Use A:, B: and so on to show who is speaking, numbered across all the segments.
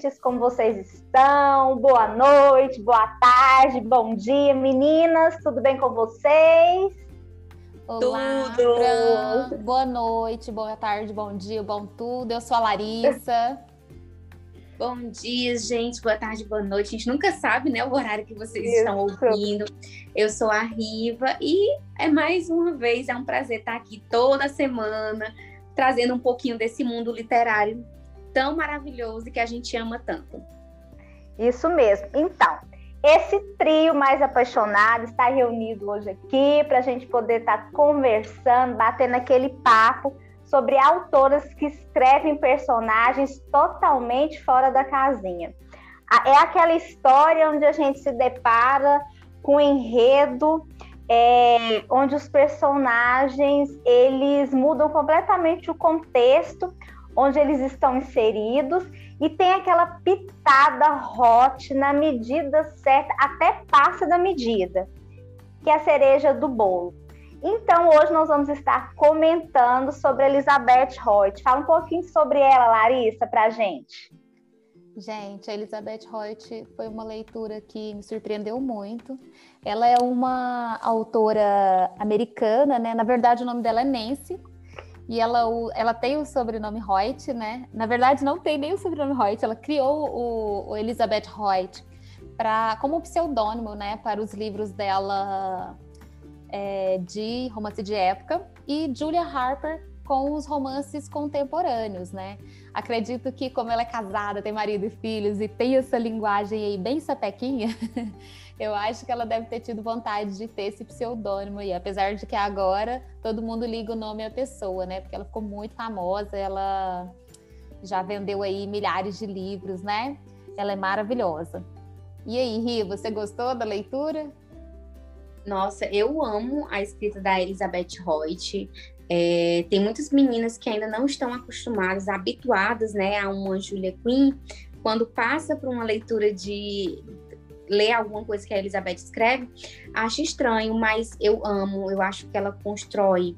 A: Ouvintes, como vocês estão? Boa noite, boa tarde, bom dia, meninas, tudo bem com vocês?
B: Olá, tudo! Fran. Boa noite, boa tarde, bom dia, bom tudo. Eu sou a Larissa.
C: bom dia, gente, boa tarde, boa noite. A gente nunca sabe, né, o horário que vocês Isso. estão ouvindo. Eu sou a Riva e é mais uma vez, é um prazer estar aqui toda semana, trazendo um pouquinho desse mundo literário tão maravilhoso e que a gente ama tanto.
A: Isso mesmo. Então, esse trio mais apaixonado está reunido hoje aqui para a gente poder estar tá conversando, batendo aquele papo sobre autoras que escrevem personagens totalmente fora da casinha. É aquela história onde a gente se depara com um enredo é, onde os personagens eles mudam completamente o contexto, onde eles estão inseridos e tem aquela pitada hot na medida certa, até passa da medida, que é a cereja do bolo. Então, hoje nós vamos estar comentando sobre Elizabeth Hoyt. Fala um pouquinho sobre ela, Larissa, para a gente.
B: Gente, a Elizabeth Hoyt foi uma leitura que me surpreendeu muito. Ela é uma autora americana, né? Na verdade, o nome dela é Nancy, e ela, ela tem o sobrenome Hoyt, né? Na verdade, não tem nem o sobrenome Hoyt, ela criou o, o Elizabeth Hoyt para como pseudônimo, né, para os livros dela é, de romance de época e Julia Harper com os romances contemporâneos, né? Acredito que como ela é casada, tem marido e filhos e tem essa linguagem aí bem sapequinha, eu acho que ela deve ter tido vontade de ter esse pseudônimo aí, apesar de que agora todo mundo liga o nome à pessoa, né? Porque ela ficou muito famosa, ela já vendeu aí milhares de livros, né? Ela é maravilhosa. E aí, Ri, você gostou da leitura?
C: Nossa, eu amo a escrita da Elizabeth Hoyt. É, tem muitas meninas que ainda não estão acostumadas, habituadas né, a uma Julia Quinn, quando passa por uma leitura de ler alguma coisa que a Elizabeth escreve, acho estranho, mas eu amo, eu acho que ela constrói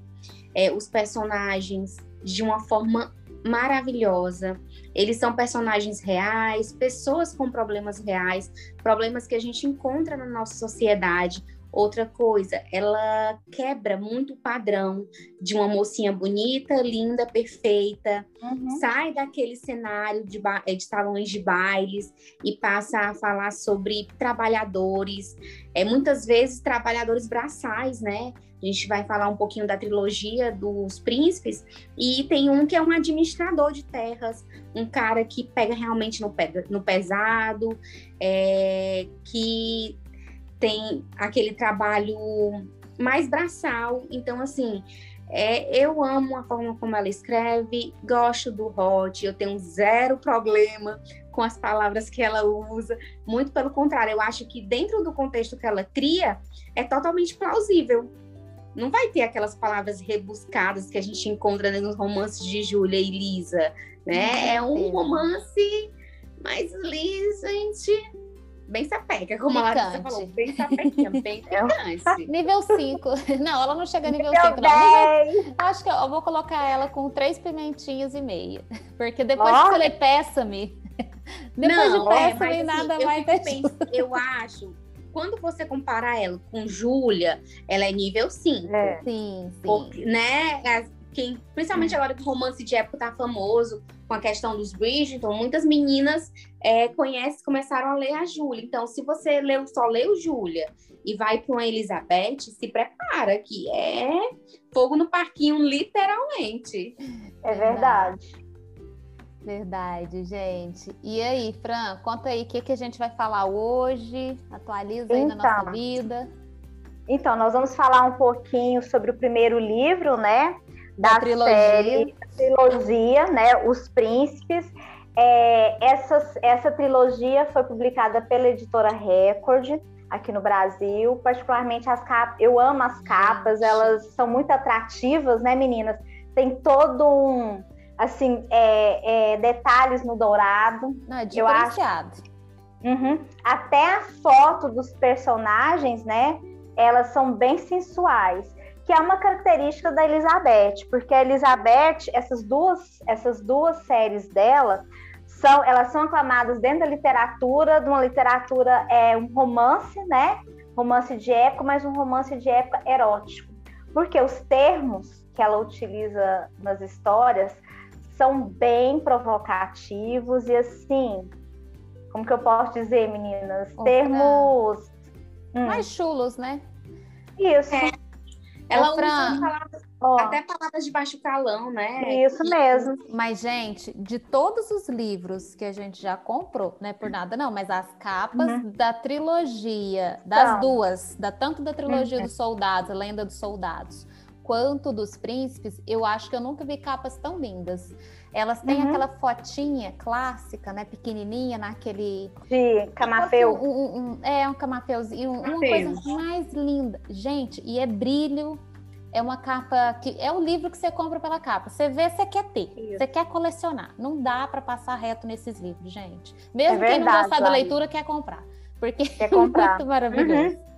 C: é, os personagens de uma forma maravilhosa. Eles são personagens reais, pessoas com problemas reais, problemas que a gente encontra na nossa sociedade, Outra coisa, ela quebra muito o padrão de uma mocinha bonita, linda, perfeita, uhum. sai daquele cenário de, eh, de salões de bailes e passa a falar sobre trabalhadores, é, muitas vezes trabalhadores braçais, né? A gente vai falar um pouquinho da trilogia dos príncipes, e tem um que é um administrador de terras, um cara que pega realmente no, no pesado, é, que tem aquele trabalho mais braçal. Então, assim, é, eu amo a forma como ela escreve, gosto do Hot, eu tenho zero problema com as palavras que ela usa. Muito pelo contrário, eu acho que dentro do contexto que ela cria, é totalmente plausível. Não vai ter aquelas palavras rebuscadas que a gente encontra nos romances de Júlia e Lisa, né? É um romance mais liso, gente bem sapeca, como a Larissa falou, bem sapequinha, bem picante.
B: nível 5. Não, ela não chega a nível 5, não. Nível... Acho que eu vou colocar ela com três pimentinhas e meia. Porque depois oh. que eu falei peça-me, depois não, de peça-me, é, nada assim, mais.
C: Eu, eu acho quando você compara ela com Júlia, ela é nível 5.
B: É. Sim, sim.
C: Porque, né? Quem, principalmente agora que o romance de época tá famoso, com a questão dos Bridgerton, muitas meninas é, conhecem, começaram a ler a Júlia. Então, se você leu, só leu Júlia e vai para uma Elizabeth, se prepara, que é fogo no parquinho, literalmente.
A: É verdade.
B: Verdade, gente. E aí, Fran, conta aí o que, que a gente vai falar hoje. Atualiza aí então, na nossa vida.
A: Então, nós vamos falar um pouquinho sobre o primeiro livro, né? Da, da trilogia. série trilogia, né? Os Príncipes. É, essa, essa trilogia foi publicada pela editora Record aqui no Brasil, particularmente as capas. Eu amo as capas, elas são muito atrativas, né, meninas? Tem todo um assim é, é, detalhes no dourado.
B: Não, é diferenciado.
A: Eu acho... Uhum. Até a foto dos personagens, né? Elas são bem sensuais, que é uma característica da Elizabeth, porque a Elizabeth, essas duas, essas duas séries dela, são, elas são aclamadas dentro da literatura, de uma literatura é um romance, né? Romance de época, mas um romance de época erótico. Porque os termos que ela utiliza nas histórias são bem provocativos e assim, como que eu posso dizer, meninas? Termos
B: hum. mais chulos, né?
A: Isso.
C: É. Ela usa palavras. Até palavras de baixo calão, né?
A: Isso mesmo.
B: Mas, gente, de todos os livros que a gente já comprou, não é por nada não, mas as capas uhum. da trilogia, das duas, da, tanto da trilogia uhum. dos soldados, a Lenda dos Soldados, quanto dos príncipes, eu acho que eu nunca vi capas tão lindas. Elas têm uhum. aquela fotinha clássica, né, pequenininha, naquele...
A: De camafeu.
B: Um, um, é, um camafeuzinho, uma coisa mais linda. Gente, e é brilho é uma capa que é o livro que você compra pela capa. Você vê, você quer ter, Isso. você quer colecionar. Não dá para passar reto nesses livros, gente. Mesmo é verdade, quem não gostar da leitura quer comprar, porque
A: quer comprar.
B: é muito maravilhoso.
A: Uhum.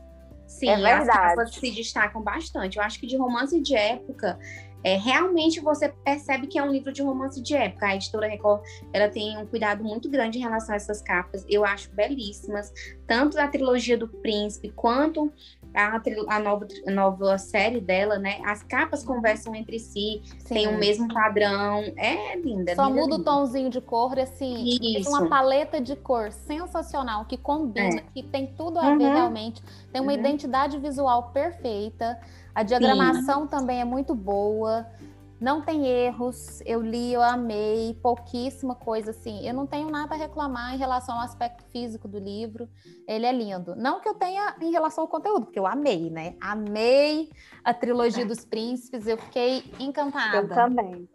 C: Sim, é verdade. as capas se destacam bastante. Eu acho que de romance de época é, realmente você percebe que é um livro de romance de época. A editora Record ela tem um cuidado muito grande em relação a essas capas. Eu acho belíssimas, tanto da trilogia do Príncipe quanto a, a, nova, a nova série dela, né? As capas conversam entre si, Sim. tem o mesmo padrão. É linda.
B: Só
C: linda,
B: muda linda. o tomzinho de cor, assim. Isso. Tem uma paleta de cor sensacional que combina, é. que tem tudo a ver uhum. realmente. Tem uma uhum. identidade visual perfeita. A diagramação Sim. também é muito boa. Não tem erros, eu li, eu amei, pouquíssima coisa assim. Eu não tenho nada a reclamar em relação ao aspecto físico do livro. Ele é lindo. Não que eu tenha em relação ao conteúdo, porque eu amei, né? Amei a trilogia dos príncipes, eu fiquei encantada.
A: Eu também.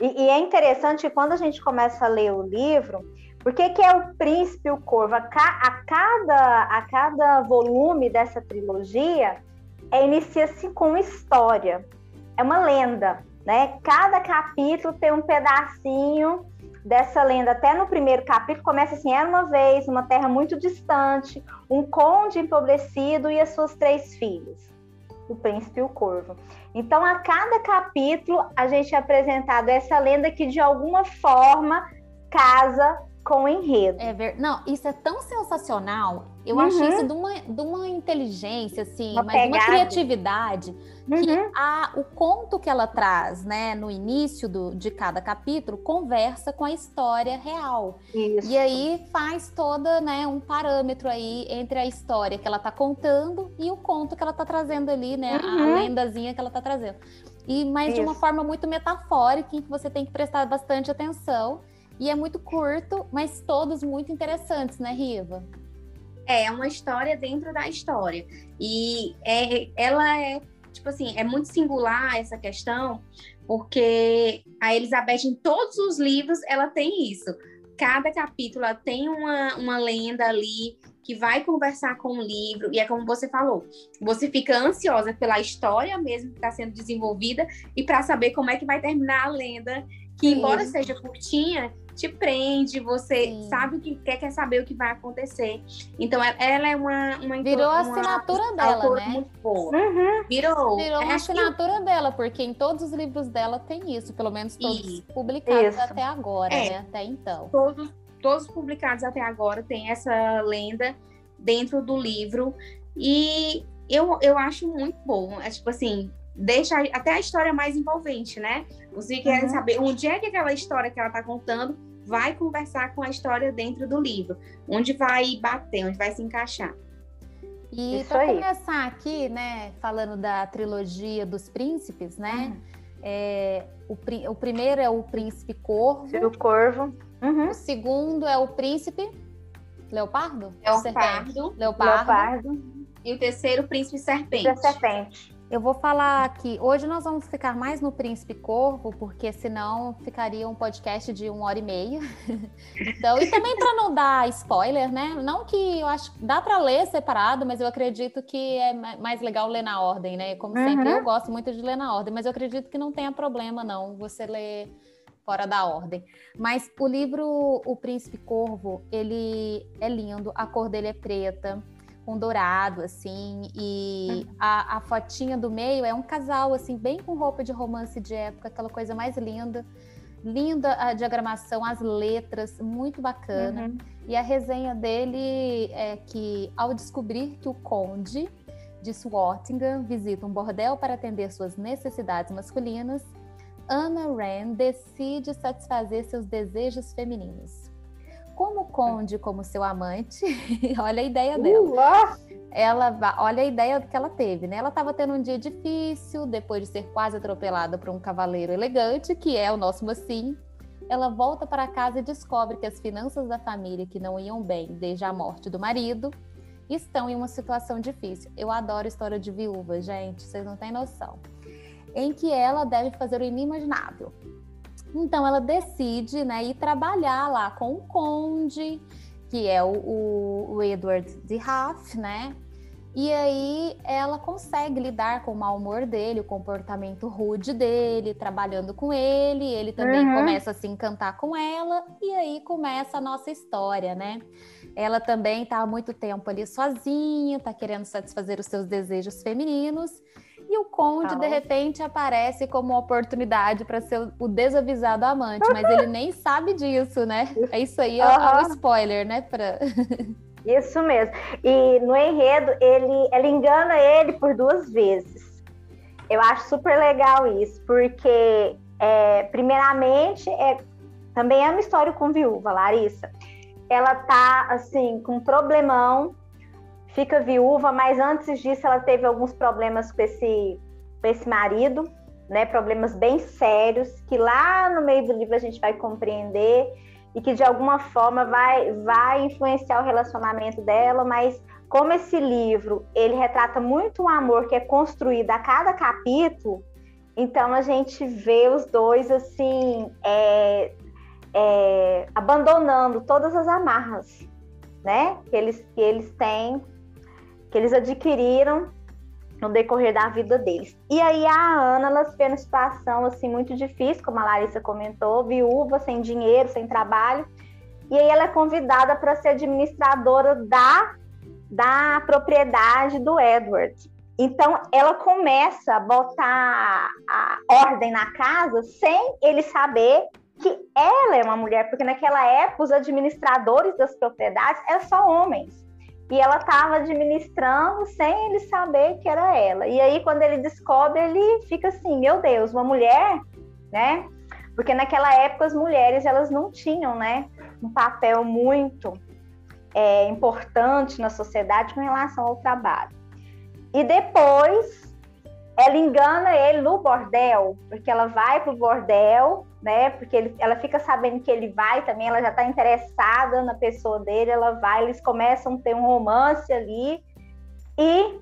A: E, e é interessante quando a gente começa a ler o livro, porque que é o príncipe e o corvo? A, a, cada, a cada volume dessa trilogia é, inicia-se com história. É uma lenda, né? Cada capítulo tem um pedacinho dessa lenda. Até no primeiro capítulo começa assim: era uma vez uma terra muito distante, um conde empobrecido e as suas três filhas, o príncipe e o corvo. Então, a cada capítulo a gente é apresentado essa lenda que de alguma forma casa com o enredo.
B: É ver... Não, isso é tão sensacional. Eu uhum. acho isso de uma, de uma inteligência, assim, uma mas uma criatividade uhum. que a, o conto que ela traz, né, no início do, de cada capítulo, conversa com a história real.
A: Isso.
B: E aí faz toda, né, um parâmetro aí entre a história que ela está contando e o conto que ela está trazendo ali, né, uhum. a lendazinha que ela está trazendo. E mas Isso. de uma forma muito metafórica, em que você tem que prestar bastante atenção. E é muito curto, mas todos muito interessantes, né, Riva?
C: É, é uma história dentro da história. E é, ela é, tipo assim, é muito singular essa questão, porque a Elizabeth, em todos os livros, ela tem isso. Cada capítulo tem uma, uma lenda ali que vai conversar com o livro, e é como você falou, você fica ansiosa pela história mesmo que está sendo desenvolvida e para saber como é que vai terminar a lenda, que embora seja curtinha, te prende, você Sim. sabe o que quer, quer saber o que vai acontecer. Então, ela é uma. uma
B: Virou a assinatura dela, né?
C: Muito boa. Uhum. Virou.
B: Virou uma assinatura que... dela, porque em todos os livros dela tem isso, pelo menos todos isso. publicados isso. até agora, é. né? Até então.
C: Todos, todos publicados até agora tem essa lenda dentro do livro. E eu, eu acho muito bom. É tipo assim, deixa até a história mais envolvente, né? Você quer uhum. saber onde é que aquela história que ela está contando vai conversar com a história dentro do livro, onde vai bater, onde vai se encaixar.
B: E para começar aqui, né, falando da trilogia dos príncipes, né? Uhum. É, o, o, primeiro é o príncipe corvo.
A: O corvo.
B: Uhum. O segundo é o príncipe leopardo?
C: Leopardo.
B: Leopardo. Leopardo.
C: E o terceiro, Príncipe Serpente.
A: Príncipe Serpente.
B: Eu vou falar que hoje nós vamos ficar mais no Príncipe Corvo, porque senão ficaria um podcast de uma hora e meia. então, e também para não dar spoiler, né? Não que eu acho dá para ler separado, mas eu acredito que é mais legal ler na ordem, né? Como uhum. sempre, eu gosto muito de ler na ordem, mas eu acredito que não tenha problema não você ler fora da ordem. Mas o livro O Príncipe Corvo, ele é lindo, a cor dele é preta com dourado, assim, e uhum. a, a fotinha do meio é um casal, assim, bem com roupa de romance de época, aquela coisa mais linda. Linda a diagramação, as letras, muito bacana. Uhum. E a resenha dele é que, ao descobrir que o conde de Swartingham visita um bordel para atender suas necessidades masculinas, Anna Rand decide satisfazer seus desejos femininos como conde como seu amante, olha a ideia dela. Ela, olha a ideia que ela teve, né? Ela estava tendo um dia difícil, depois de ser quase atropelada por um cavaleiro elegante, que é o nosso mocinho. Ela volta para casa e descobre que as finanças da família, que não iam bem desde a morte do marido, estão em uma situação difícil. Eu adoro história de viúva, gente, vocês não têm noção. Em que ela deve fazer o inimaginável então ela decide né, ir trabalhar lá com o conde, que é o, o, o Edward de Haff, né? E aí ela consegue lidar com o mau humor dele, o comportamento rude dele, trabalhando com ele, ele também uhum. começa a se encantar com ela, e aí começa a nossa história, né? Ela também está há muito tempo ali sozinha, está querendo satisfazer os seus desejos femininos, e o conde, ah. de repente, aparece como uma oportunidade para ser o desavisado amante, mas ele nem sabe disso, né? É isso aí, é, uhum. um spoiler, né? Pra...
A: Isso mesmo. E no enredo, ele, ela engana ele por duas vezes. Eu acho super legal isso, porque, é, primeiramente, é, também é uma história com viúva, Larissa. Ela tá, assim, com um problemão fica viúva, mas antes disso ela teve alguns problemas com esse, com esse marido, né? Problemas bem sérios, que lá no meio do livro a gente vai compreender e que de alguma forma vai, vai influenciar o relacionamento dela, mas como esse livro ele retrata muito um amor que é construído a cada capítulo, então a gente vê os dois assim é, é, abandonando todas as amarras, né? Que eles, que eles têm que eles adquiriram no decorrer da vida deles. E aí a Ana, ela se vê numa situação assim muito difícil, como a Larissa comentou, viúva, sem dinheiro, sem trabalho. E aí ela é convidada para ser administradora da, da propriedade do Edward. Então ela começa a botar a ordem na casa sem ele saber que ela é uma mulher, porque naquela época os administradores das propriedades eram só homens e ela estava administrando sem ele saber que era ela. E aí, quando ele descobre, ele fica assim: meu Deus, uma mulher, né? Porque naquela época as mulheres elas não tinham, né, um papel muito é, importante na sociedade com relação ao trabalho. E depois ela engana ele no bordel, porque ela vai pro bordel, né? Porque ele, ela fica sabendo que ele vai também, ela já está interessada na pessoa dele, ela vai, eles começam a ter um romance ali e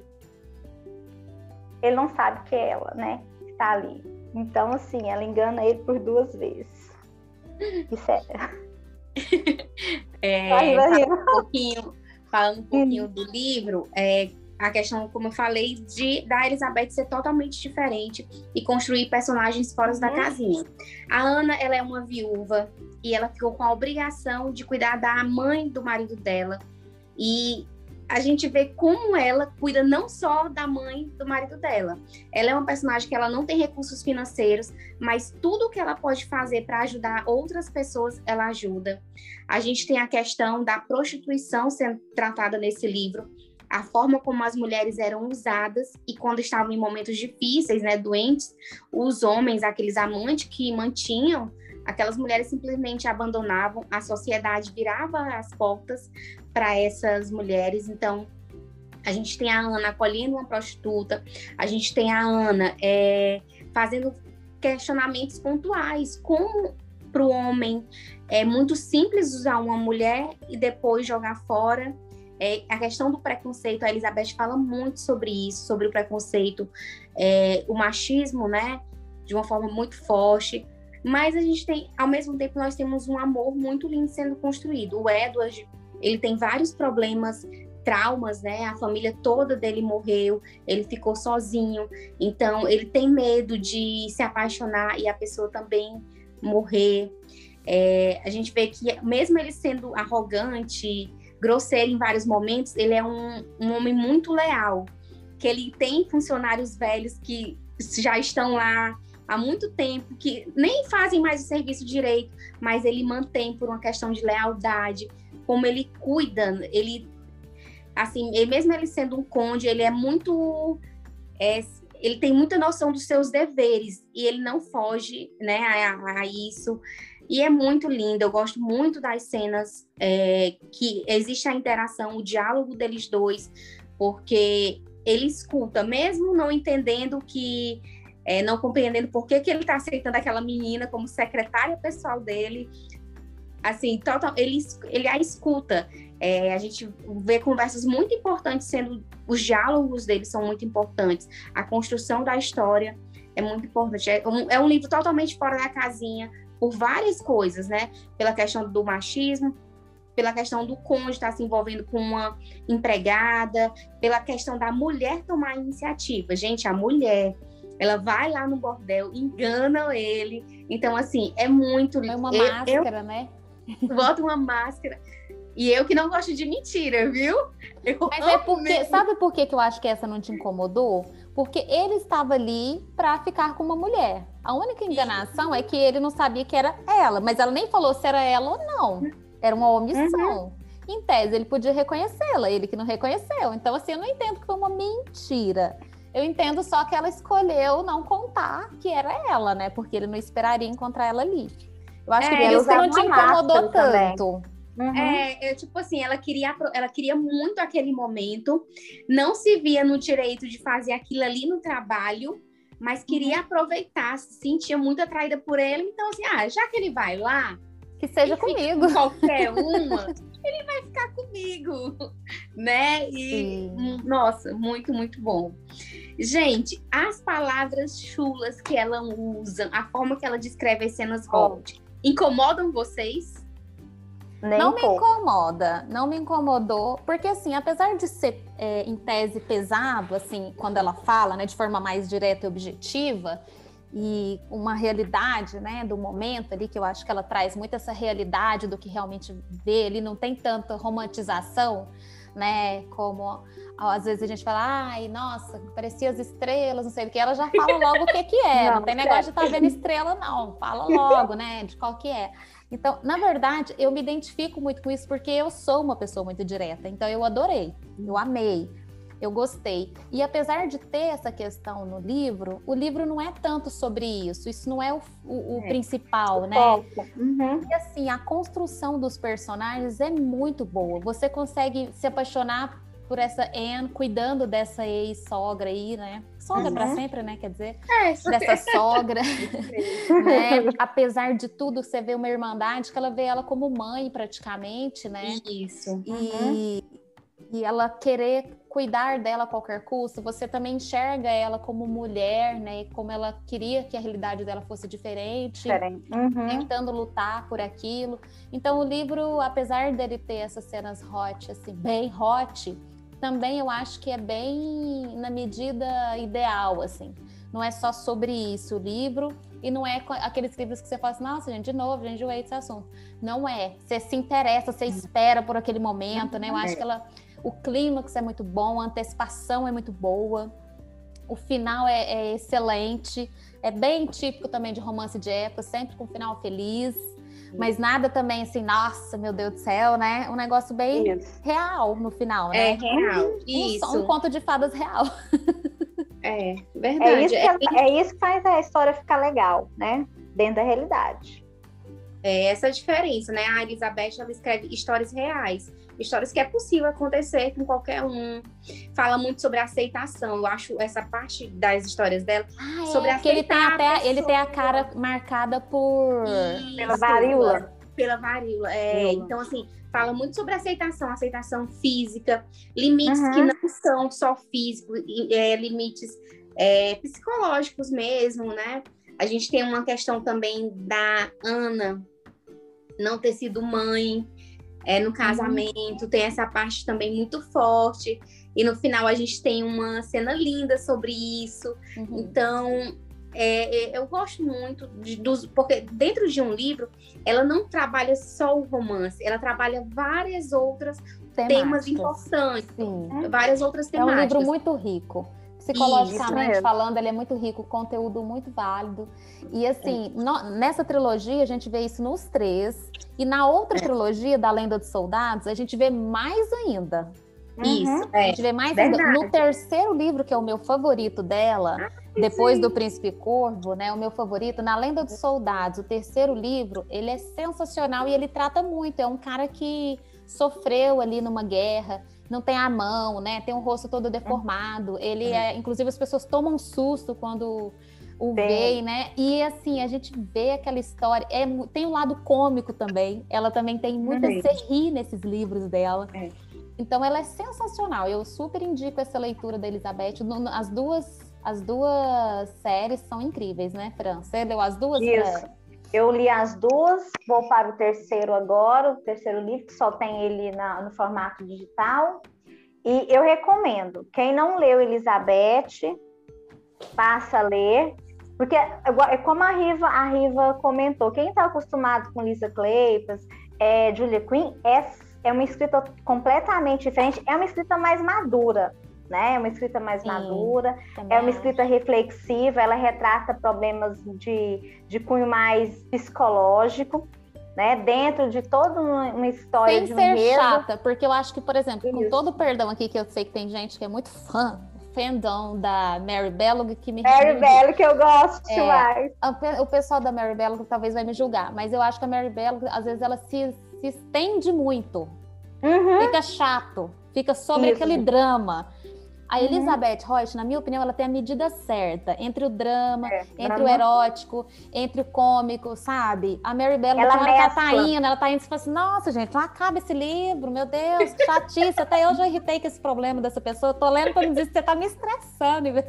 A: ele não sabe que é ela, né? Que tá ali. Então, assim, ela engana ele por duas vezes. Isso é.
C: é falando um pouquinho, falando um pouquinho do livro, é, a questão, como eu falei, de da Elizabeth ser totalmente diferente e construir personagens fora da uhum. casinha. A Ana, ela é uma viúva e ela ficou com a obrigação de cuidar da mãe do marido dela. E a gente vê como ela cuida não só da mãe do marido dela. Ela é uma personagem que ela não tem recursos financeiros, mas tudo que ela pode fazer para ajudar outras pessoas, ela ajuda. A gente tem a questão da prostituição sendo tratada nesse livro a forma como as mulheres eram usadas e quando estavam em momentos difíceis, né, doentes, os homens, aqueles amantes que mantinham, aquelas mulheres simplesmente abandonavam, a sociedade virava as portas para essas mulheres. Então, a gente tem a Ana acolhendo uma prostituta, a gente tem a Ana é, fazendo questionamentos pontuais, como para o homem é muito simples usar uma mulher e depois jogar fora É, a questão do preconceito, a Elizabeth fala muito sobre isso, sobre o preconceito, é, o machismo, né? De uma forma muito forte. Mas a gente tem, ao mesmo tempo, nós temos um amor muito lindo sendo construído. O Edward, ele tem vários problemas, traumas, né? A família toda dele morreu, ele ficou sozinho. Então, ele tem medo de se apaixonar e a pessoa também morrer. É, a gente vê que, mesmo ele sendo arrogante, grosseiro em vários momentos, ele é um, um homem muito leal. Que ele tem funcionários velhos que já estão lá há muito tempo, que nem fazem mais o serviço direito, mas ele mantém por uma questão de lealdade, como ele cuida, ele assim, mesmo ele sendo um conde, ele é muito é, ele tem muita noção dos seus deveres e ele não foge, né, a, a isso. E é muito lindo, eu gosto muito das cenas é, que existe a interação, o diálogo deles dois, porque ele escuta, mesmo não entendendo que é, não compreendendo por que, que ele está aceitando aquela menina como secretária pessoal dele. Assim, total, ele, ele a escuta. É, a gente vê conversas muito importantes sendo. Os diálogos dele são muito importantes. A construção da história é muito importante. É um, é um livro totalmente fora da casinha, por várias coisas, né? Pela questão do machismo, pela questão do cônjuge estar se envolvendo com uma empregada, pela questão da mulher tomar iniciativa. Gente, a mulher ela vai lá no bordel, engana ele. Então, assim, é muito.
B: É uma eu, máscara, eu, né?
C: Bota uma máscara. E eu que não gosto de mentira, viu?
B: Eu Mas é porque. Mesmo. Sabe por que, que eu acho que essa não te incomodou? Porque ele estava ali para ficar com uma mulher. A única enganação é que ele não sabia que era ela, mas ela nem falou se era ela ou não. Era uma omissão. Uhum. Em tese, ele podia reconhecê-la, ele que não reconheceu. Então, assim, eu não entendo que foi uma mentira. Eu entendo só que ela escolheu não contar que era ela, né? Porque ele não esperaria encontrar ela ali. Eu acho é, que isso não te incomodou tanto.
C: Uhum. É, eu, tipo assim, ela queria, ela queria muito aquele momento, não se via no direito de fazer aquilo ali no trabalho, mas queria uhum. aproveitar, se sentia muito atraída por ele, então assim, ah, já que ele vai lá,
B: que seja comigo.
C: qualquer uma, ele vai ficar comigo, né? E Sim. nossa, muito, muito bom. Gente, as palavras chulas que ela usa, a forma que ela descreve as cenas Holt, incomodam vocês?
B: Nem não me incomoda, não me incomodou, porque assim, apesar de ser é, em tese pesado, assim, quando ela fala, né, de forma mais direta e objetiva, e uma realidade, né, do momento ali, que eu acho que ela traz muito essa realidade do que realmente vê, ali não tem tanta romantização, né? Como às vezes a gente fala, ai, nossa, parecia as estrelas, não sei o que, ela já fala logo o que, que é. Não, não tem negócio de estar tá vendo estrela, não. Fala logo, né? De qual que é. Então, na verdade, eu me identifico muito com isso porque eu sou uma pessoa muito direta. Então, eu adorei, eu amei eu gostei. E apesar de ter essa questão no livro, o livro não é tanto sobre isso, isso não é o, o, o é. principal, o né? Uhum. E assim, a construção dos personagens é muito boa. Você consegue se apaixonar por essa Anne cuidando dessa ex-sogra aí, né? Sogra uhum. para sempre, né? Quer dizer, é, dessa sogra. né? Apesar de tudo, você vê uma irmandade que ela vê ela como mãe praticamente, né?
C: Isso.
B: E, uhum. e ela querer cuidar dela a qualquer custo, você também enxerga ela como mulher, né? Como ela queria que a realidade dela fosse diferente, diferente. Uhum. tentando lutar por aquilo. Então o livro, apesar dele ter essas cenas hot, assim, bem hot, também eu acho que é bem na medida ideal, assim. Não é só sobre isso o livro, e não é aqueles livros que você fala assim, nossa, gente, de novo, gente, enjoei desse assunto. Não é. Você se interessa, você espera por aquele momento, né? Eu acho é. que ela o clímax é muito bom, a antecipação é muito boa, o final é, é excelente, é bem típico também de romance de época, sempre com um final feliz mas nada também assim, nossa, meu Deus do céu, né? Um negócio bem Isso. real no final, né?
C: É real.
B: Um, isso. Um, conto de fadas real.
C: É, verdade. É
A: isso, que, é, é isso que faz a história ficar legal, né? Dentro da realidade.
C: É essa a diferença, né? A Elizabeth ela escreve histórias reais histórias que é possível acontecer com qualquer um. Fala muito sobre aceitação. Eu acho essa parte das histórias dela ah, sobre é,
B: ele tem até ele tem a cara marcada por
A: pela varíola.
C: Pela varíola, é. Então, assim, fala muito sobre aceitação, aceitação física, limites uhum. que não são só físicos, é, limites é, psicológicos mesmo, né? A gente tem uma questão também da Ana não ter sido mãe é, no uhum. casamento, tem essa parte também muito forte. E no final a gente tem uma cena linda sobre isso. Uhum. Então, é, é, eu gosto muito de, dos. Porque dentro de um livro, ela não trabalha só o romance, ela trabalha várias outras Temáticas. temas importantes. Sim. Várias outras temáticas.
B: É um livro muito rico psicologicamente Isso, falando, ele é muito rico, conteúdo muito válido. E assim, é. no, nessa trilogia a gente vê isso nos três. E na outra é. trilogia, da Lenda dos Soldados, a gente vê mais ainda.
C: Isso, uhum.
B: é. A gente vê mais ainda. No terceiro livro, que é o meu favorito dela, ah, depois sim. do Príncipe Corvo, né? O meu favorito, na Lenda dos Soldados, o terceiro livro, ele é sensacional e ele trata muito. É um cara que sofreu ali numa guerra não tem a mão, né? Tem o rosto todo deformado. Ele é, inclusive as pessoas tomam um susto quando o veem, né? E assim, a gente vê aquela história. É, tem um lado cômico também. Ela também tem muito uhum. você rir nesses livros dela. É. Então ela é sensacional. Eu super indico essa leitura da Elizabeth. As duas, as duas séries são incríveis, né, Fran? Você leu as duas?
A: Isso. Eu li as duas, vou para o terceiro agora, o terceiro livro, que só tem ele na, no formato digital. E eu recomendo. Quem não leu Elizabeth, passa a ler. Porque é como a Riva, a Riva comentou, quem está acostumado com Lisa Kleypas, é, Julia Quinn, é, é uma escrita completamente diferente, é uma escrita mais madura né? É uma escrita mais Sim, madura, é uma escrita reflexiva, ela retrata problemas de, de cunho mais psicológico. Né, dentro de toda uma história
B: Sem
A: de
B: um ser chata, porque eu acho que, por exemplo, Isso. com todo o perdão aqui, que eu sei que tem gente que é muito fã, fandom da Mary Bellog que me
A: Mary Bellog, que eu gosto é, demais.
B: O pessoal da Mary Bellog talvez vai me julgar, mas eu acho que a Mary Bellog, às vezes, ela se, se estende muito. Uhum. Fica chato, fica sobre Isso. aquele drama. A uhum. Elizabeth uhum. Reut, na minha opinião, ela tem a medida certa entre o drama, é, entre drama. o erótico, entre o cômico, sabe? A Mary Bell, ela, ela tá, tá indo, ela tá indo e fala assim: nossa, gente, não acaba esse livro, meu Deus, chatice. Até eu já irritei com esse problema dessa pessoa. Eu tô lendo pra me dizer que você tá me estressando, né?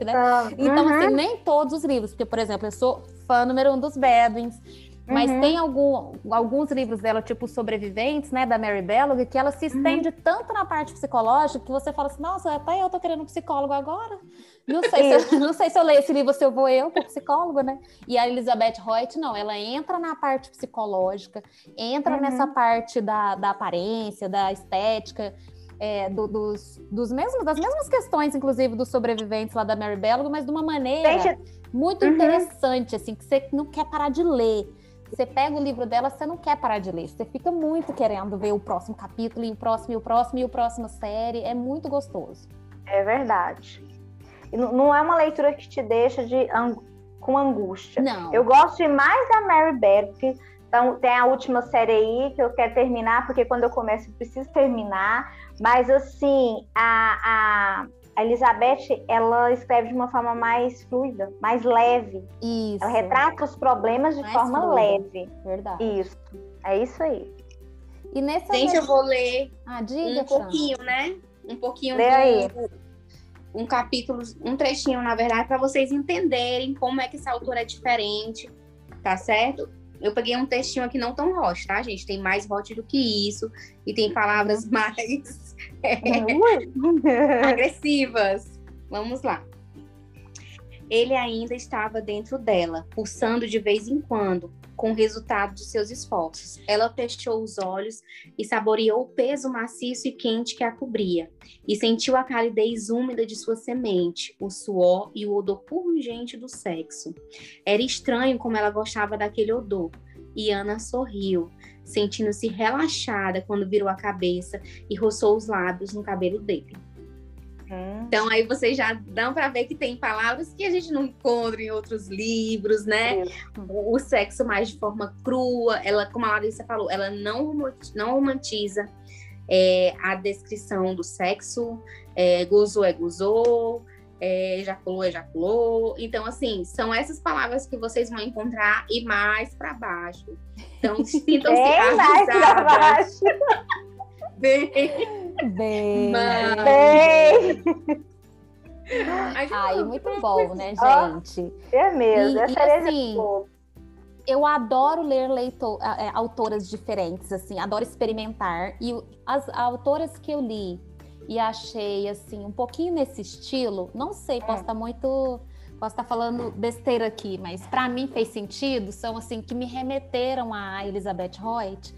B: Então, assim, uhum. assim, nem todos os livros, porque, por exemplo, eu sou fã número um dos Bedouins. Mas uhum. tem algum, alguns livros dela, tipo Sobreviventes, né, da Mary Bellog, que ela se estende uhum. tanto na parte psicológica que você fala assim, nossa, até eu tô querendo um psicólogo agora. Não sei, se eu, não sei se eu leio esse livro, se eu vou eu pro psicólogo, né? E a Elizabeth Reut, não, ela entra na parte psicológica, entra uhum. nessa parte da, da aparência, da estética, é, do, dos, dos mesmos, das mesmas questões, inclusive, dos sobreviventes lá da Mary Bellog, mas de uma maneira muito uhum. interessante, assim, que você não quer parar de ler. Você pega o livro dela, você não quer parar de ler. Você fica muito querendo ver o próximo capítulo, e o próximo, e o próximo, e o próximo série. É muito gostoso.
A: É verdade. Não é uma leitura que te deixa de com angústia.
B: Não.
A: Eu gosto mais da Mary Beth. Então, tem a última série aí que eu quero terminar, porque quando eu começo eu preciso terminar. Mas, assim, a, a, a Elizabeth, ela escreve de uma forma mais fluida, mais leve.
B: Isso.
A: Ela retrata os problemas de mais forma fluida. leve.
B: Verdade.
A: Isso. É isso aí.
C: E nessa Gente, eu vou ler
B: ah, diga,
C: um pouquinho, né? Um pouquinho
A: Lê do... aí.
C: Um capítulo, um trechinho, na verdade, para vocês entenderem como é que essa autora é diferente, tá certo? Eu peguei um textinho aqui não tão hot, tá, gente? Tem mais hot do que isso e tem palavras mais agressivas. Vamos lá. Ele ainda estava dentro dela, pulsando de vez em quando, com o resultado de seus esforços. Ela fechou os olhos e saboreou o peso maciço e quente que a cobria, e sentiu a calidez úmida de sua semente, o suor e o odor pungente do sexo. Era estranho como ela gostava daquele odor, e Ana sorriu, sentindo-se relaxada quando virou a cabeça e roçou os lábios no cabelo dele. Hum. Então aí vocês já dão para ver que tem palavras que a gente não encontra em outros livros, né? O, o sexo mais de forma crua, ela, como a Larissa falou, ela não, não romantiza é, a descrição do sexo, é, gozou é gozou, é, ejaculou, ejaculou. Então, assim, são essas palavras que vocês vão encontrar e mais para baixo. Então, sintam-se avisadas.
B: Bem, bem, bem. Ai, muito bom, né, gente?
A: é mesmo, e, essa e, assim,
B: eu adoro ler leitor, é, autoras diferentes, assim, adoro experimentar. E as autoras que eu li e achei, assim, um pouquinho nesse estilo, não sei, posso estar é. muito. Posso estar falando besteira aqui, mas para mim fez sentido, são assim, que me remeteram a Elizabeth Hoyt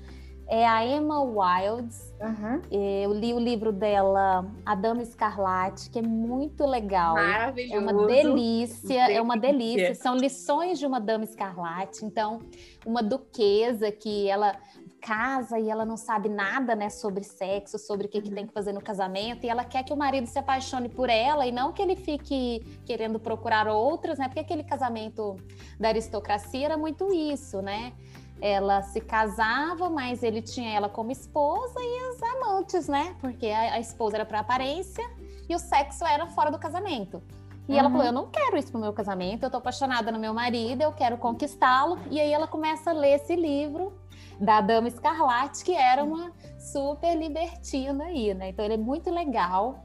B: é a Emma Wilds. Uhum. Eu li o livro dela, A Dama Escarlate, que é muito legal.
C: Maravilhoso.
B: É uma delícia, é uma delícia. São lições de uma Dama Escarlate. Então, uma duquesa que ela casa e ela não sabe nada, né, sobre sexo, sobre o que, que tem que fazer no casamento, e ela quer que o marido se apaixone por ela e não que ele fique querendo procurar outras, né? Porque aquele casamento da aristocracia era muito isso, né? Ela se casava, mas ele tinha ela como esposa e as amantes, né? Porque a, a esposa era para aparência e o sexo era fora do casamento. E uhum. ela falou: Eu não quero isso pro meu casamento, eu tô apaixonada no meu marido, eu quero conquistá-lo. E aí ela começa a ler esse livro da Dama Escarlate, que era uma super libertina aí, né? Então ele é muito legal.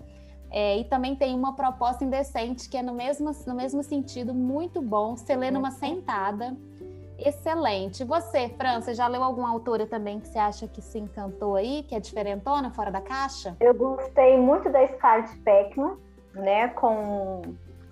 B: É, e também tem uma proposta indecente que é no mesmo, no mesmo sentido, muito bom. Você lê numa sentada excelente. Você, França, já leu alguma autora também que você acha que se encantou aí, que é diferentona, fora da caixa?
A: Eu gostei muito da Scarlett Peckman, né, com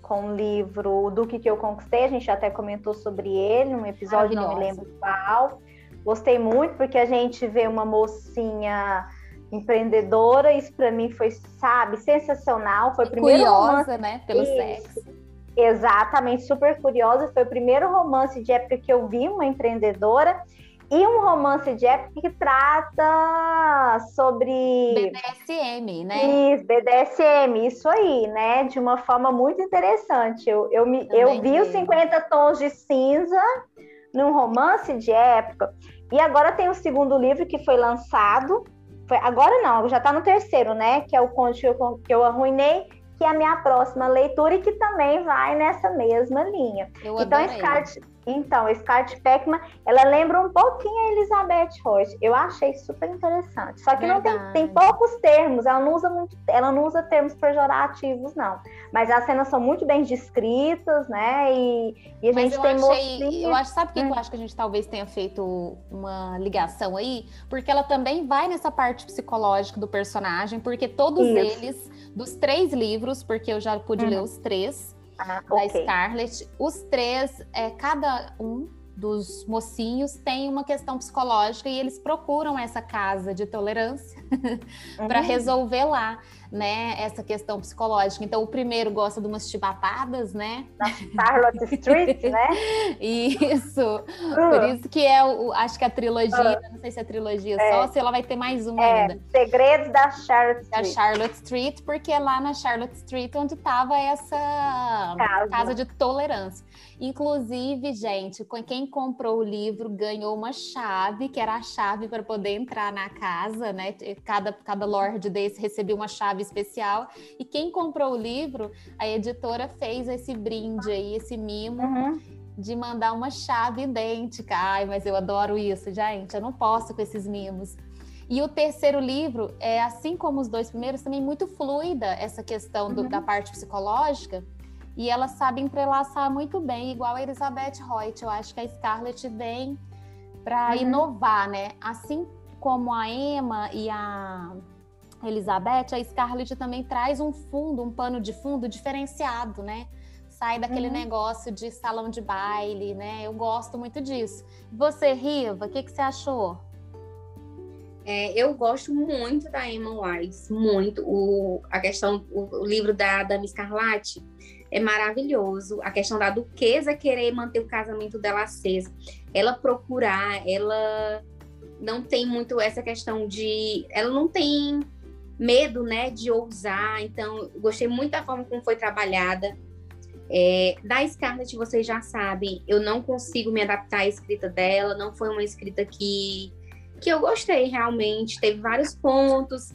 A: com o livro O Duque que eu conquistei, a gente até comentou sobre ele num episódio, não me lembro qual. Gostei muito porque a gente vê uma mocinha empreendedora, isso para mim foi, sabe, sensacional, foi primeiro
B: curiosa, romance... né, pelo isso. sexo
A: Exatamente, super curiosa. Foi o primeiro romance de época que eu vi uma empreendedora e um romance de época que trata sobre
B: BDSM, né?
A: Isso, BDSM, isso aí, né? De uma forma muito interessante. Eu, eu, me, eu vi os 50 tons de cinza num romance de época. E agora tem o segundo livro que foi lançado. Foi, agora não, já está no terceiro, né? Que é o Conde que eu, que eu arruinei que é a minha próxima leitura e que também vai nessa mesma linha.
B: Eu então,
A: Scarlett, então, Scarlett Peckman, ela lembra um pouquinho a Elizabeth Roche. Eu achei super interessante. Só que Verdade. não tem, tem poucos termos, ela não usa muito, ela não usa termos pejorativos, não. Mas as cenas são muito bem descritas, né? E, e a Mas gente tem
B: achei, Eu acho, sabe o que hum. eu acho que a gente talvez tenha feito uma ligação aí? Porque ela também vai nessa parte psicológica do personagem, porque todos Isso. eles dos três livros, porque eu já pude uhum. ler os três ah, da okay. Scarlett. Os três, é, cada um dos mocinhos tem uma questão psicológica e eles procuram essa casa de tolerância para resolver lá né, essa questão psicológica. Então, o primeiro gosta de umas chibatadas, né?
A: Na Charlotte Street, né?
B: Isso. Uh. Por isso que é, o, acho que a trilogia, uh. não sei se é a trilogia é. só, se ela vai ter mais uma é. ainda.
A: Segredos da Charlotte
B: Street. Da Charlotte Street, porque é lá na Charlotte Street onde estava essa casa. casa de tolerância. Inclusive, gente, quem comprou o livro ganhou uma chave, que era a chave para poder entrar na casa, né? Cada, cada lord desse recebia uma chave especial. E quem comprou o livro, a editora fez esse brinde aí, esse mimo. Uhum de mandar uma chave idêntica. Ai, mas eu adoro isso, gente. Eu não posso com esses mimos. E o terceiro livro é, assim como os dois primeiros, também muito fluida essa questão do, uhum. da parte psicológica. E ela sabe entrelaçar muito bem, igual a Elizabeth Hoyt. Eu acho que a Scarlett vem para uhum. inovar, né? Assim como a Emma e a Elizabeth, a Scarlett também traz um fundo, um pano de fundo diferenciado, né? Sai daquele uhum. negócio de salão de baile, né? Eu gosto muito disso. Você, Riva, o que, que você achou?
C: É, eu gosto muito da Emma Wise, muito. O, a questão, o, o livro da Dama Escarlate é maravilhoso. A questão da duquesa querer manter o casamento dela aceso. Ela procurar, ela não tem muito essa questão de. Ela não tem medo, né, de ousar. Então, gostei muito da forma como foi trabalhada. É, da Scarlett, vocês já sabem, eu não consigo me adaptar à escrita dela, não foi uma escrita que, que eu gostei realmente. Teve vários pontos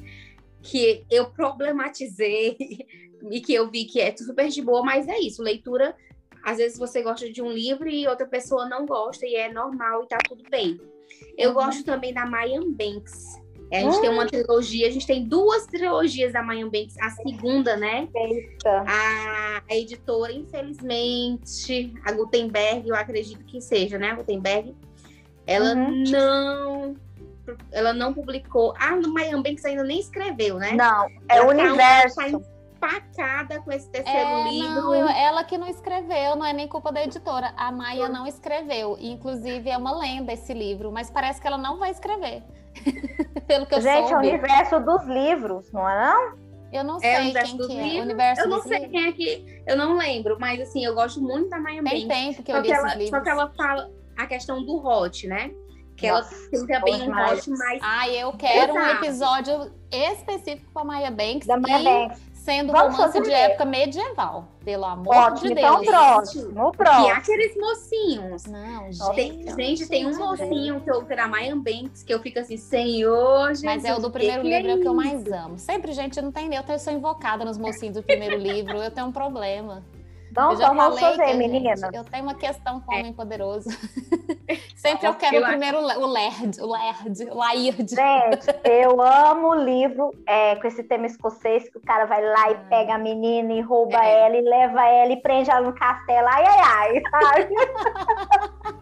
C: que eu problematizei e que eu vi que é super de boa, mas é isso, leitura. Às vezes você gosta de um livro e outra pessoa não gosta, e é normal e tá tudo bem. Eu uhum. gosto também da Mayan Banks. É, a gente tem uma trilogia, a gente tem duas trilogias da Mayan Banks, a segunda, né? Eita. A, a editora, infelizmente, a Gutenberg, eu acredito que seja, né? A Gutenberg, ela uhum. não ela não publicou. Ah, no Mayan Banks ainda nem escreveu, né?
A: Não, é o universo. Tá
C: empacada com esse terceiro é, livro.
B: Não, eu, ela que não escreveu, não é nem culpa da editora. A Maia não escreveu. Inclusive, é uma lenda esse livro, mas parece que ela não vai escrever. Pelo que eu
A: Gente,
B: soube.
A: é o universo dos livros, não é não?
B: Eu não é sei quem que é. O universo
C: eu não
B: sei
C: livros. quem é que. Eu não lembro, mas assim, eu gosto muito da Maia
B: Tem tempo que eu li ela,
C: Só que ela fala a questão do hot, né? Que Nossa, ela tem também um mais.
B: Ah, eu quero Exato. um episódio específico para Maya Banks.
A: Da Maya Banks
B: sendo Vamos romance de época medieval, pelo amor Ótimo, de
A: então
B: Deus.
A: Então, próximo, próximo.
C: E aqueles mocinhos.
B: Não,
C: gente. Tem, gente, tem um mocinho que eu da Mayan Banks que eu fico assim, Senhor, Jesus,
B: Mas é o do primeiro que livro, é, é o que eu mais amo. Sempre, gente, não tem eu, eu sou invocada nos mocinhos do primeiro livro, eu tenho um problema.
A: Não, eu já vamos fazer, menina.
B: Eu tenho uma questão com o é. homem poderoso. Sempre eu quero o primeiro o Lerd, o Lerd, o Laird.
A: Gente, eu amo o livro é, com esse tema escocês, que o cara vai lá e ah. pega a menina e rouba é. ela e leva ela e prende ela no castelo. Ai, ai, ai, sabe?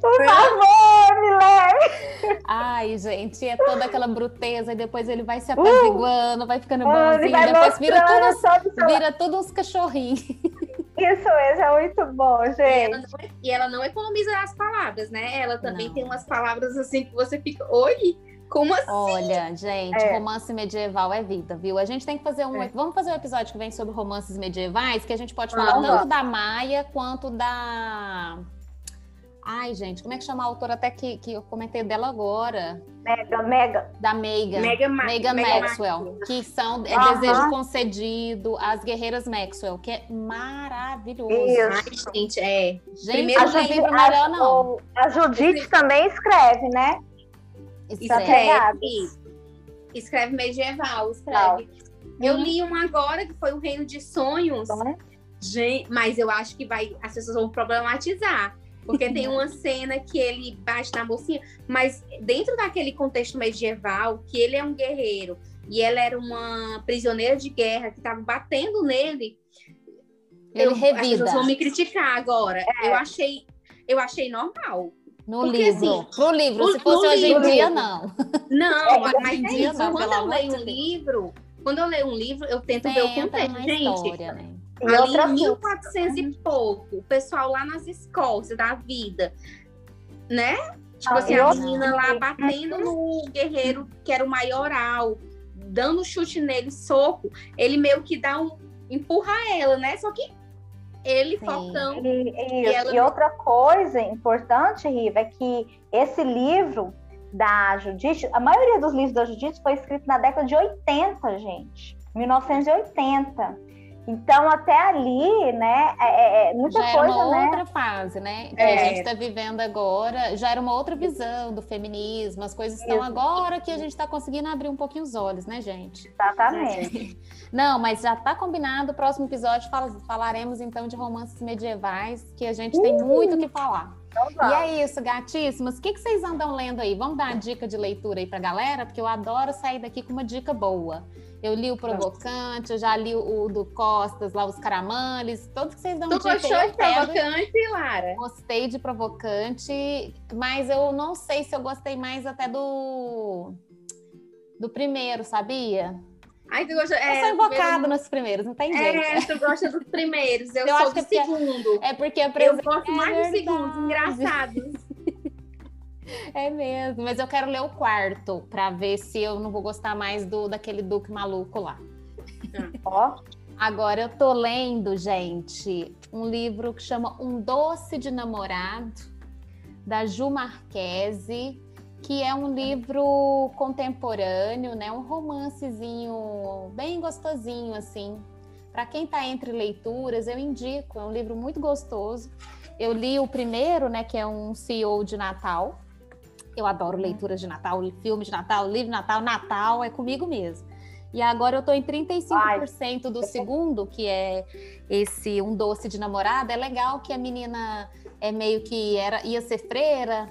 A: Por favor, me leve.
B: Ai, gente, é toda aquela bruteza e depois ele vai se apaziguando, uh, vai ficando bonzinho, depois vira tudo, vira tudo uns cachorrinhos.
A: Isso mesmo, é muito bom, gente. E ela, não,
C: e ela não economiza as palavras, né? Ela também não. tem umas palavras assim que você fica, oi, como assim?
B: Olha, gente, é. romance medieval é vida, viu? A gente tem que fazer um. É. Vamos fazer um episódio que vem sobre romances medievais, que a gente pode falar tanto da Maia quanto da. Ai, gente, como é que chama a autora até que, que eu comentei dela agora?
A: Mega, Mega.
B: Da Megan. Mega, Mega, Mega Maxwell. Maxwell. Que são é, uhum. Desejo Concedido, As Guerreiras Maxwell, que é maravilhoso.
A: Isso.
C: Ai, gente, é.
B: Gente, Primeiro a Judite, livro melhor, não.
A: A Judite também escreve, né?
C: Escreve. Escreve medieval, escreve. Eu hum. li uma agora, que foi O Reino de Sonhos. Gente, mas eu acho que vai, as pessoas vão problematizar porque tem uma cena que ele bate na mocinha, mas dentro daquele contexto medieval, que ele é um guerreiro e ela era uma prisioneira de guerra que estava batendo nele.
B: Ele eu, revida. As
C: pessoas vão me criticar agora. É. Eu achei, eu achei normal.
B: No Porque, livro. Assim, no livro. O, Se fosse hoje livro. em dia, não.
C: Não, é, mas é isso. Não, quando eu leio um livro, quando eu leio um livro, eu tento ver o contexto. Gente, história, né? E ali em 1400 e pouco, o pessoal lá nas escolas da vida, né? Tipo ah, assim, a menina lá batendo no guerreiro que era o maioral, dando chute nele, soco, ele meio que dá um. empurra ela, né? Só que ele Sim. focando.
A: E, e, ela... e outra coisa importante, Riva, é que esse livro da Judite, a maioria dos livros da Judite foi escrito na década de 80, gente. 1980. Então, até ali, né, é, é, é muita
B: já
A: coisa,
B: era uma
A: né?
B: outra fase, né? Que é. a gente está vivendo agora, já era uma outra visão do feminismo, as coisas estão agora que a gente está conseguindo abrir um pouquinho os olhos, né, gente?
A: Exatamente.
B: Não, mas já está combinado, o próximo episódio falaremos então de romances medievais, que a gente tem muito o que falar. Então, e é isso, gatíssimos. O que, que vocês andam lendo aí? Vamos dar uma dica de leitura aí pra galera, porque eu adoro sair daqui com uma dica boa. Eu li o Provocante, eu já li o, do Costas, lá os Caramanles, todos que vocês dão
C: tu gostou de Provocante, Lara?
B: Gostei de Provocante, mas eu não sei se eu gostei mais até do do primeiro, sabia?
C: Ai, tu gosta,
B: é, eu sou invocada nos primeiros, não tem é, jeito.
C: É, tu gosta dos primeiros, eu, eu sou do é segundo.
B: É porque
C: a Eu gosto mais é do segundo, engraçado.
B: É mesmo, mas eu quero ler o quarto para ver se eu não vou gostar mais do daquele Duque maluco lá.
A: Ó.
B: Agora eu tô lendo, gente, um livro que chama Um Doce de Namorado, da Ju Marquese, que é um livro contemporâneo, né? Um romancezinho bem gostosinho assim. Para quem está entre leituras, eu indico, é um livro muito gostoso. Eu li o primeiro, né, que é um CEO de Natal, eu adoro leituras de Natal, filmes de Natal, livro de Natal, Natal é comigo mesmo. E agora eu tô em 35% Ai. do segundo, que é esse Um Doce de Namorada. É legal que a menina é meio que era ia ser freira,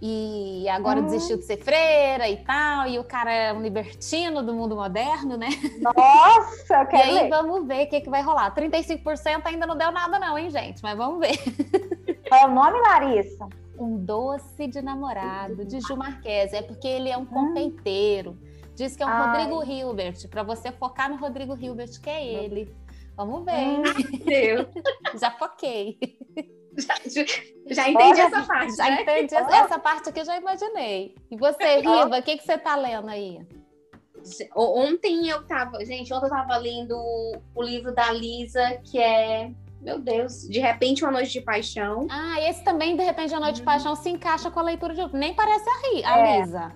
B: e agora uhum. desistiu de ser freira e tal, e o cara é um libertino do mundo moderno, né?
A: Nossa, eu quero
B: E aí
A: ver.
B: vamos ver o que, que vai rolar. 35% ainda não deu nada não, hein, gente? Mas vamos ver.
A: Qual é o nome, Larissa?
B: Um Doce de Namorado, de Ju Marques. É porque ele é um hum. confeiteiro. Diz que é um Ai. Rodrigo Hilbert, para você focar no Rodrigo Hilbert, que é ele. Vamos ver. Hum. Já foquei.
C: Já, já entendi essa parte.
B: Já
C: né?
B: entendi essa parte aqui, já imaginei. E você, Riva, o que, que você tá lendo aí?
C: Ontem eu tava. Gente, ontem eu tava lendo o livro da Lisa, que é. Meu Deus, de repente uma noite de paixão.
B: Ah, esse também, de repente, uma noite hum. de paixão se encaixa com a leitura de. Nem parece a, a é. Lisa.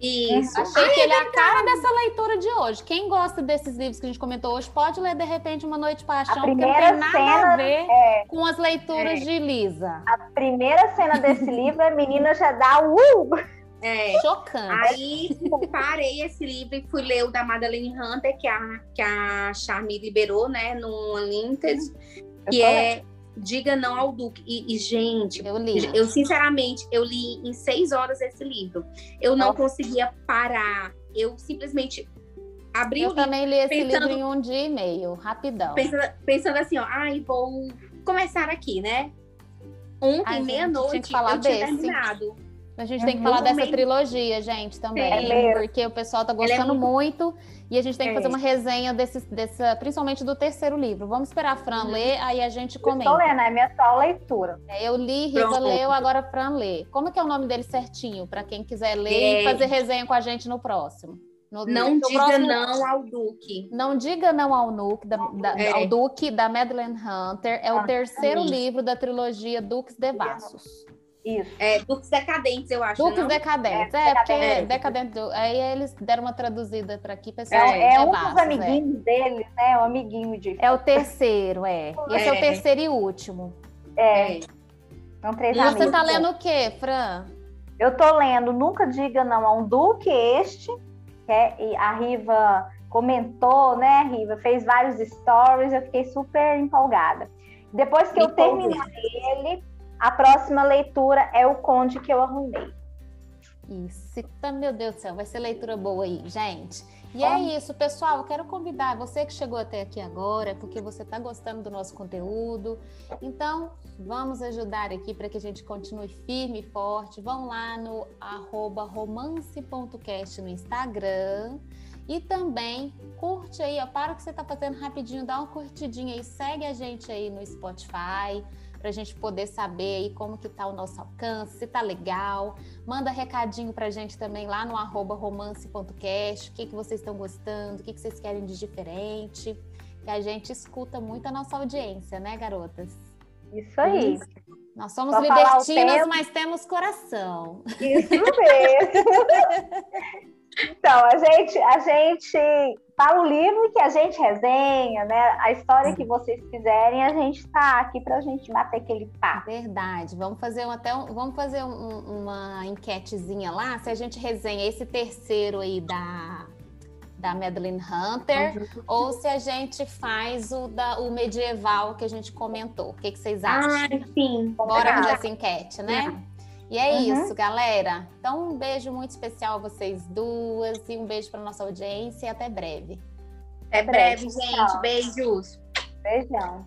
C: Isso.
B: Achei Ai, que ele é, é a cara dessa leitura de hoje. Quem gosta desses livros que a gente comentou hoje pode ler de repente Uma Noite de Paixão, porque não tem nada cena, a ver é, com as leituras é. de Lisa.
A: A primeira cena desse livro, a menina já dá uh!
B: É. Chocante.
C: Aí parei esse livro e fui ler o da Madeleine Hunter, que a, que a Charme liberou, né, no Unlimited, que é Diga Não ao Duque. E, e, gente, eu li. Eu, sinceramente, eu li em seis horas esse livro. Eu não Nossa. conseguia parar. Eu simplesmente abri
B: eu
C: o livro.
B: Eu também li esse pensando, livro em um dia e meio, rapidão.
C: Pensando, pensando assim, ó, ai, vou começar aqui, né? Ontem, meia-noite, eu
B: desse.
C: tinha terminado.
B: A gente tem que falar dessa trilogia, gente, também. É porque o pessoal tá é gostando é muito. E a gente tem que é. fazer uma resenha desse, dessa, principalmente do terceiro livro. Vamos esperar a Fran uhum. ler, aí a gente comenta.
A: Estou lendo, é minha atual leitura.
B: É, eu li, Riva leu, agora a Fran lê. Como que é o nome dele certinho, para quem quiser ler e fazer resenha com a gente no próximo?
C: No, não no diga próximo... não ao Duque.
B: Não diga não ao Duque, da, da, é. ao Duque, da Madeleine Hunter. É ah, o terceiro livro da trilogia Dukes Devassos.
C: Isso. É, Duques Decadentes, eu acho.
B: Duques
C: não?
B: Decadentes, é, é porque Decadente. Aí eles deram uma traduzida para aqui, pessoal.
A: É, é um dos amiguinhos é. deles, né? O amiguinho de.
B: É o terceiro, é. Esse é, o terceiro e último.
A: É. São três
B: e amigos. você tá lendo o quê, Fran?
A: Eu tô lendo Nunca Diga Não a um Duque, este, que é, e a Riva comentou, né, Riva? Fez vários stories, eu fiquei super empolgada. Depois que Me eu terminei ele a próxima leitura é o Conde que eu arrumei.
B: Isso, tá, meu Deus do céu, vai ser leitura boa aí, gente. E é isso, pessoal. Eu quero convidar você que chegou até aqui agora, porque você está gostando do nosso conteúdo. Então, vamos ajudar aqui para que a gente continue firme e forte. Vão lá no romance.cast no Instagram. E também curte aí, ó, para o que você está fazendo rapidinho, dá uma curtidinha aí, segue a gente aí no Spotify para a gente poder saber aí como que tá o nosso alcance, se tá legal. Manda recadinho para a gente também lá no arroba romance.cast, o que, que vocês estão gostando, o que, que vocês querem de diferente. Que a gente escuta muito a nossa audiência, né, garotas?
A: Isso aí.
B: Nós somos Só libertinas, mas temos coração.
A: Isso mesmo. então, a gente, a gente para o livro que a gente resenha, né? A história que vocês quiserem, a gente está aqui para a gente bater aquele papo.
B: Verdade. Vamos fazer um, até um, vamos fazer um, uma enquetezinha lá, se a gente resenha esse terceiro aí da da Madeline Hunter, uhum. ou se a gente faz o, da, o medieval que a gente comentou. O que, que vocês acham?
C: Ah, sim.
B: Bora fazer essa enquete, né? Uhum. E é uhum. isso, galera. Então, um beijo muito especial a vocês duas e um beijo para nossa audiência e até breve.
C: Até breve, gente. Beijos.
A: Beijão.